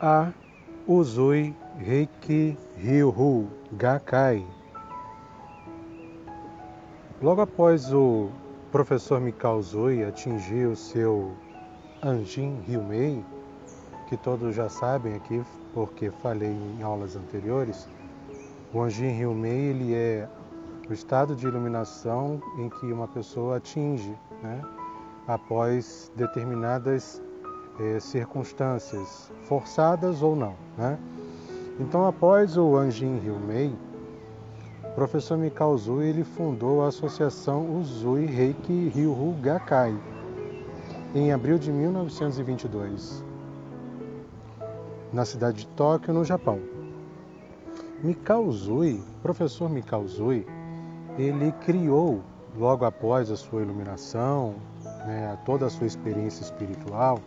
a Uzui Reiki Ryu Gakai. Logo após o professor Mikao Uzui atingir o seu Anjin Ryumei, que todos já sabem aqui porque falei em aulas anteriores, o Anjin Ryumei ele é o estado de iluminação em que uma pessoa atinge né, após determinadas eh, circunstâncias, forçadas ou não. Né? Então, após o Anjin Ryumei, o professor Mikao ele fundou a associação Uzui Reiki Ryuhu Gakai em abril de 1922, na cidade de Tóquio, no Japão. Mikao professor Mikao ele criou, logo após a sua iluminação, né, toda a sua experiência espiritual,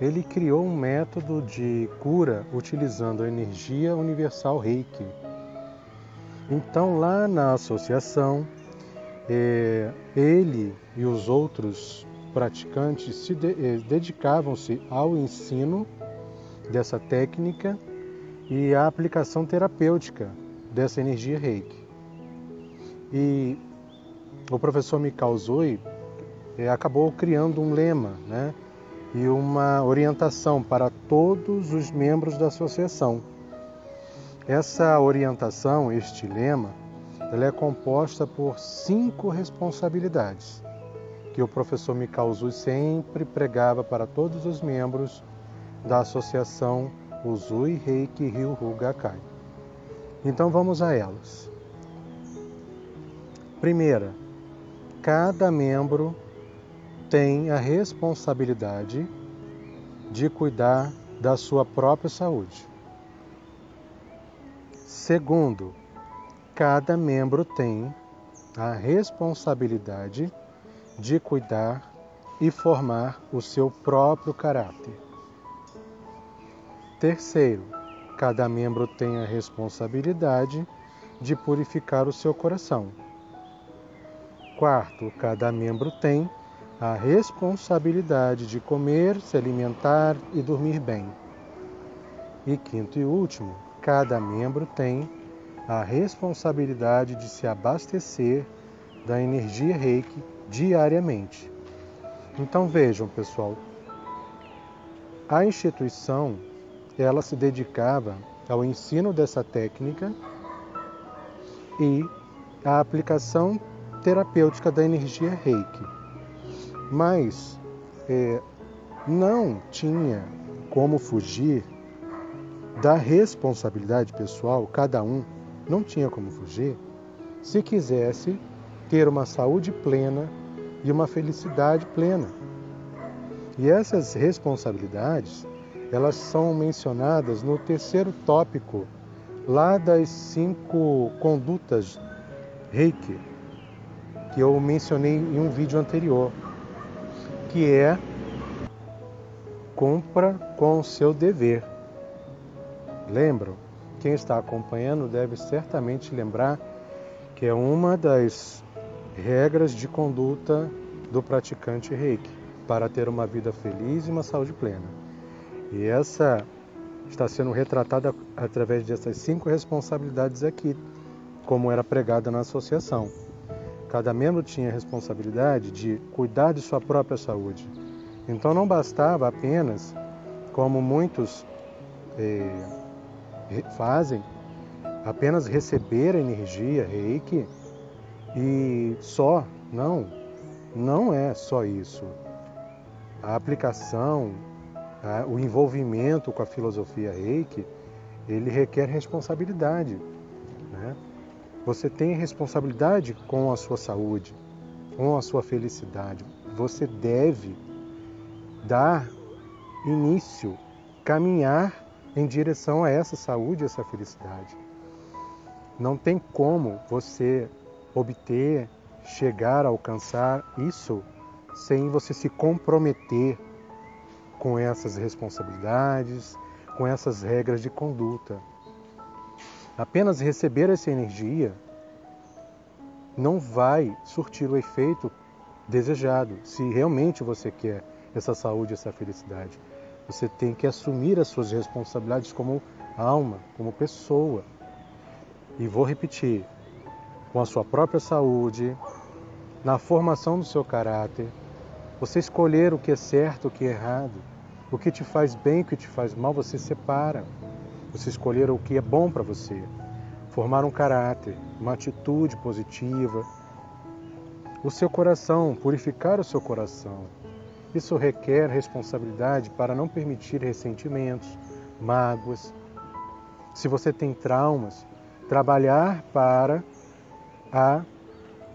ele criou um método de cura utilizando a energia universal Reiki. Então, lá na associação, é, ele e os outros praticantes se eh, dedicavam-se ao ensino dessa técnica e à aplicação terapêutica dessa energia Reiki. E o professor Mikao Zui eh, acabou criando um lema, né? E uma orientação para todos os membros da associação. Essa orientação, este lema, ela é composta por cinco responsabilidades que o professor Mikao Uzui sempre pregava para todos os membros da associação Uzui Reiki Ryuhu Gakai. Então vamos a elas. Primeira, cada membro tem a responsabilidade de cuidar da sua própria saúde. Segundo, cada membro tem a responsabilidade de cuidar e formar o seu próprio caráter. Terceiro, cada membro tem a responsabilidade de purificar o seu coração. Quarto, cada membro tem a responsabilidade de comer, se alimentar e dormir bem. E quinto e último, cada membro tem a responsabilidade de se abastecer da energia reiki diariamente. Então vejam, pessoal, a instituição ela se dedicava ao ensino dessa técnica e à aplicação terapêutica da energia reiki mas é, não tinha como fugir da responsabilidade pessoal, cada um não tinha como fugir, se quisesse ter uma saúde plena e uma felicidade plena. E essas responsabilidades, elas são mencionadas no terceiro tópico, lá das cinco condutas Reiki, que eu mencionei em um vídeo anterior que é compra com o seu dever. Lembram? Quem está acompanhando deve certamente lembrar que é uma das regras de conduta do praticante reiki para ter uma vida feliz e uma saúde plena. E essa está sendo retratada através dessas cinco responsabilidades aqui, como era pregada na associação. Cada membro tinha a responsabilidade de cuidar de sua própria saúde. Então não bastava apenas, como muitos eh, fazem, apenas receber a energia reiki e só. Não, não é só isso. A aplicação, o envolvimento com a filosofia reiki, ele requer responsabilidade. Né? Você tem responsabilidade com a sua saúde, com a sua felicidade. Você deve dar início, caminhar em direção a essa saúde, essa felicidade. Não tem como você obter, chegar a alcançar isso sem você se comprometer com essas responsabilidades, com essas regras de conduta. Apenas receber essa energia não vai surtir o efeito desejado, se realmente você quer essa saúde, essa felicidade. Você tem que assumir as suas responsabilidades como alma, como pessoa. E vou repetir: com a sua própria saúde, na formação do seu caráter, você escolher o que é certo, o que é errado, o que te faz bem, o que te faz mal, você separa. Você escolher o que é bom para você, formar um caráter, uma atitude positiva, o seu coração, purificar o seu coração. Isso requer responsabilidade para não permitir ressentimentos, mágoas. Se você tem traumas, trabalhar para a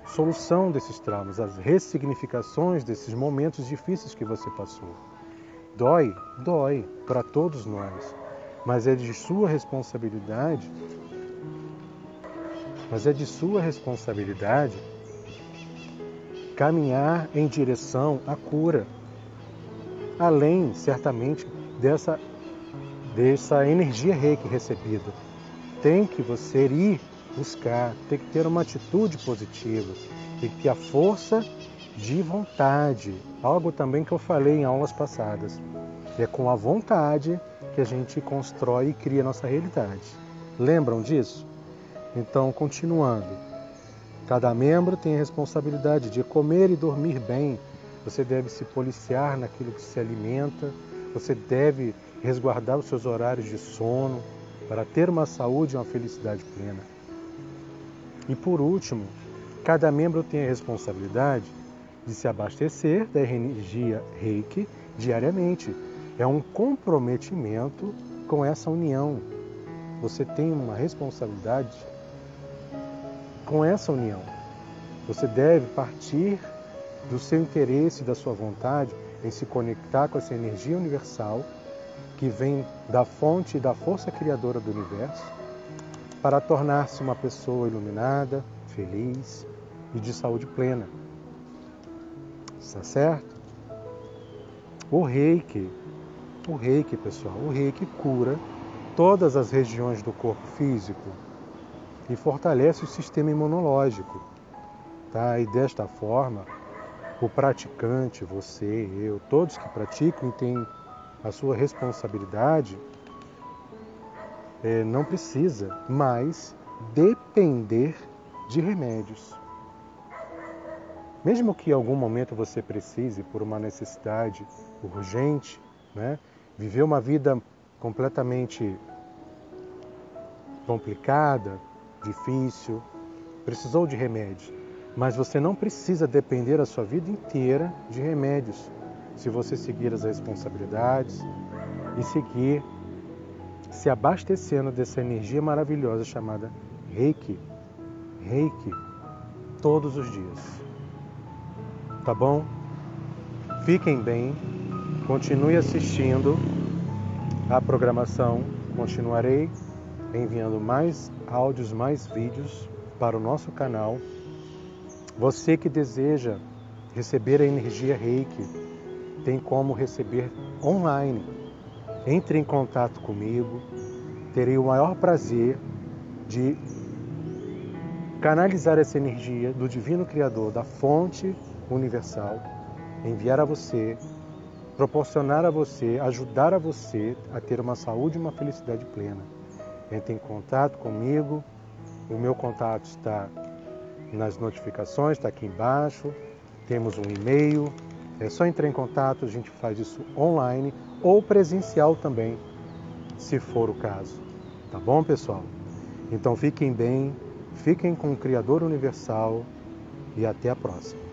solução desses traumas, as ressignificações desses momentos difíceis que você passou. Dói, dói para todos nós, mas é de sua responsabilidade. Mas é de sua responsabilidade caminhar em direção à cura. Além, certamente, dessa dessa energia reiki recebida. Tem que você ir buscar, tem que ter uma atitude positiva, tem que ter a força de vontade, algo também que eu falei em aulas passadas. É com a vontade que a gente constrói e cria a nossa realidade. Lembram disso? Então, continuando. Cada membro tem a responsabilidade de comer e dormir bem. Você deve se policiar naquilo que se alimenta. Você deve resguardar os seus horários de sono para ter uma saúde e uma felicidade plena. E por último, cada membro tem a responsabilidade de se abastecer da energia reiki diariamente. É um comprometimento com essa união. Você tem uma responsabilidade com essa união. Você deve partir do seu interesse da sua vontade em se conectar com essa energia universal que vem da fonte e da força criadora do universo para tornar-se uma pessoa iluminada, feliz e de saúde plena. Está certo? O reiki, o reiki, pessoal, o reiki cura todas as regiões do corpo físico e fortalece o sistema imunológico. Tá? E desta forma, o praticante, você, eu, todos que praticam e têm a sua responsabilidade, é, não precisa mais depender de remédios. Mesmo que em algum momento você precise, por uma necessidade urgente, né, viver uma vida completamente complicada, difícil, precisou de remédios, mas você não precisa depender a sua vida inteira de remédios, se você seguir as responsabilidades e seguir se abastecendo dessa energia maravilhosa chamada Reiki. Reiki todos os dias. Tá bom? Fiquem bem, continue assistindo a programação. Continuarei enviando mais áudios, mais vídeos para o nosso canal. Você que deseja receber a energia Reiki, tem como receber online entre em contato comigo, terei o maior prazer de canalizar essa energia do Divino Criador, da fonte universal, enviar a você, proporcionar a você, ajudar a você a ter uma saúde e uma felicidade plena. Entre em contato comigo, o meu contato está nas notificações, está aqui embaixo. Temos um e-mail, é só entrar em contato, a gente faz isso online ou presencial também, se for o caso. Tá bom, pessoal? Então fiquem bem, fiquem com o Criador Universal e até a próxima.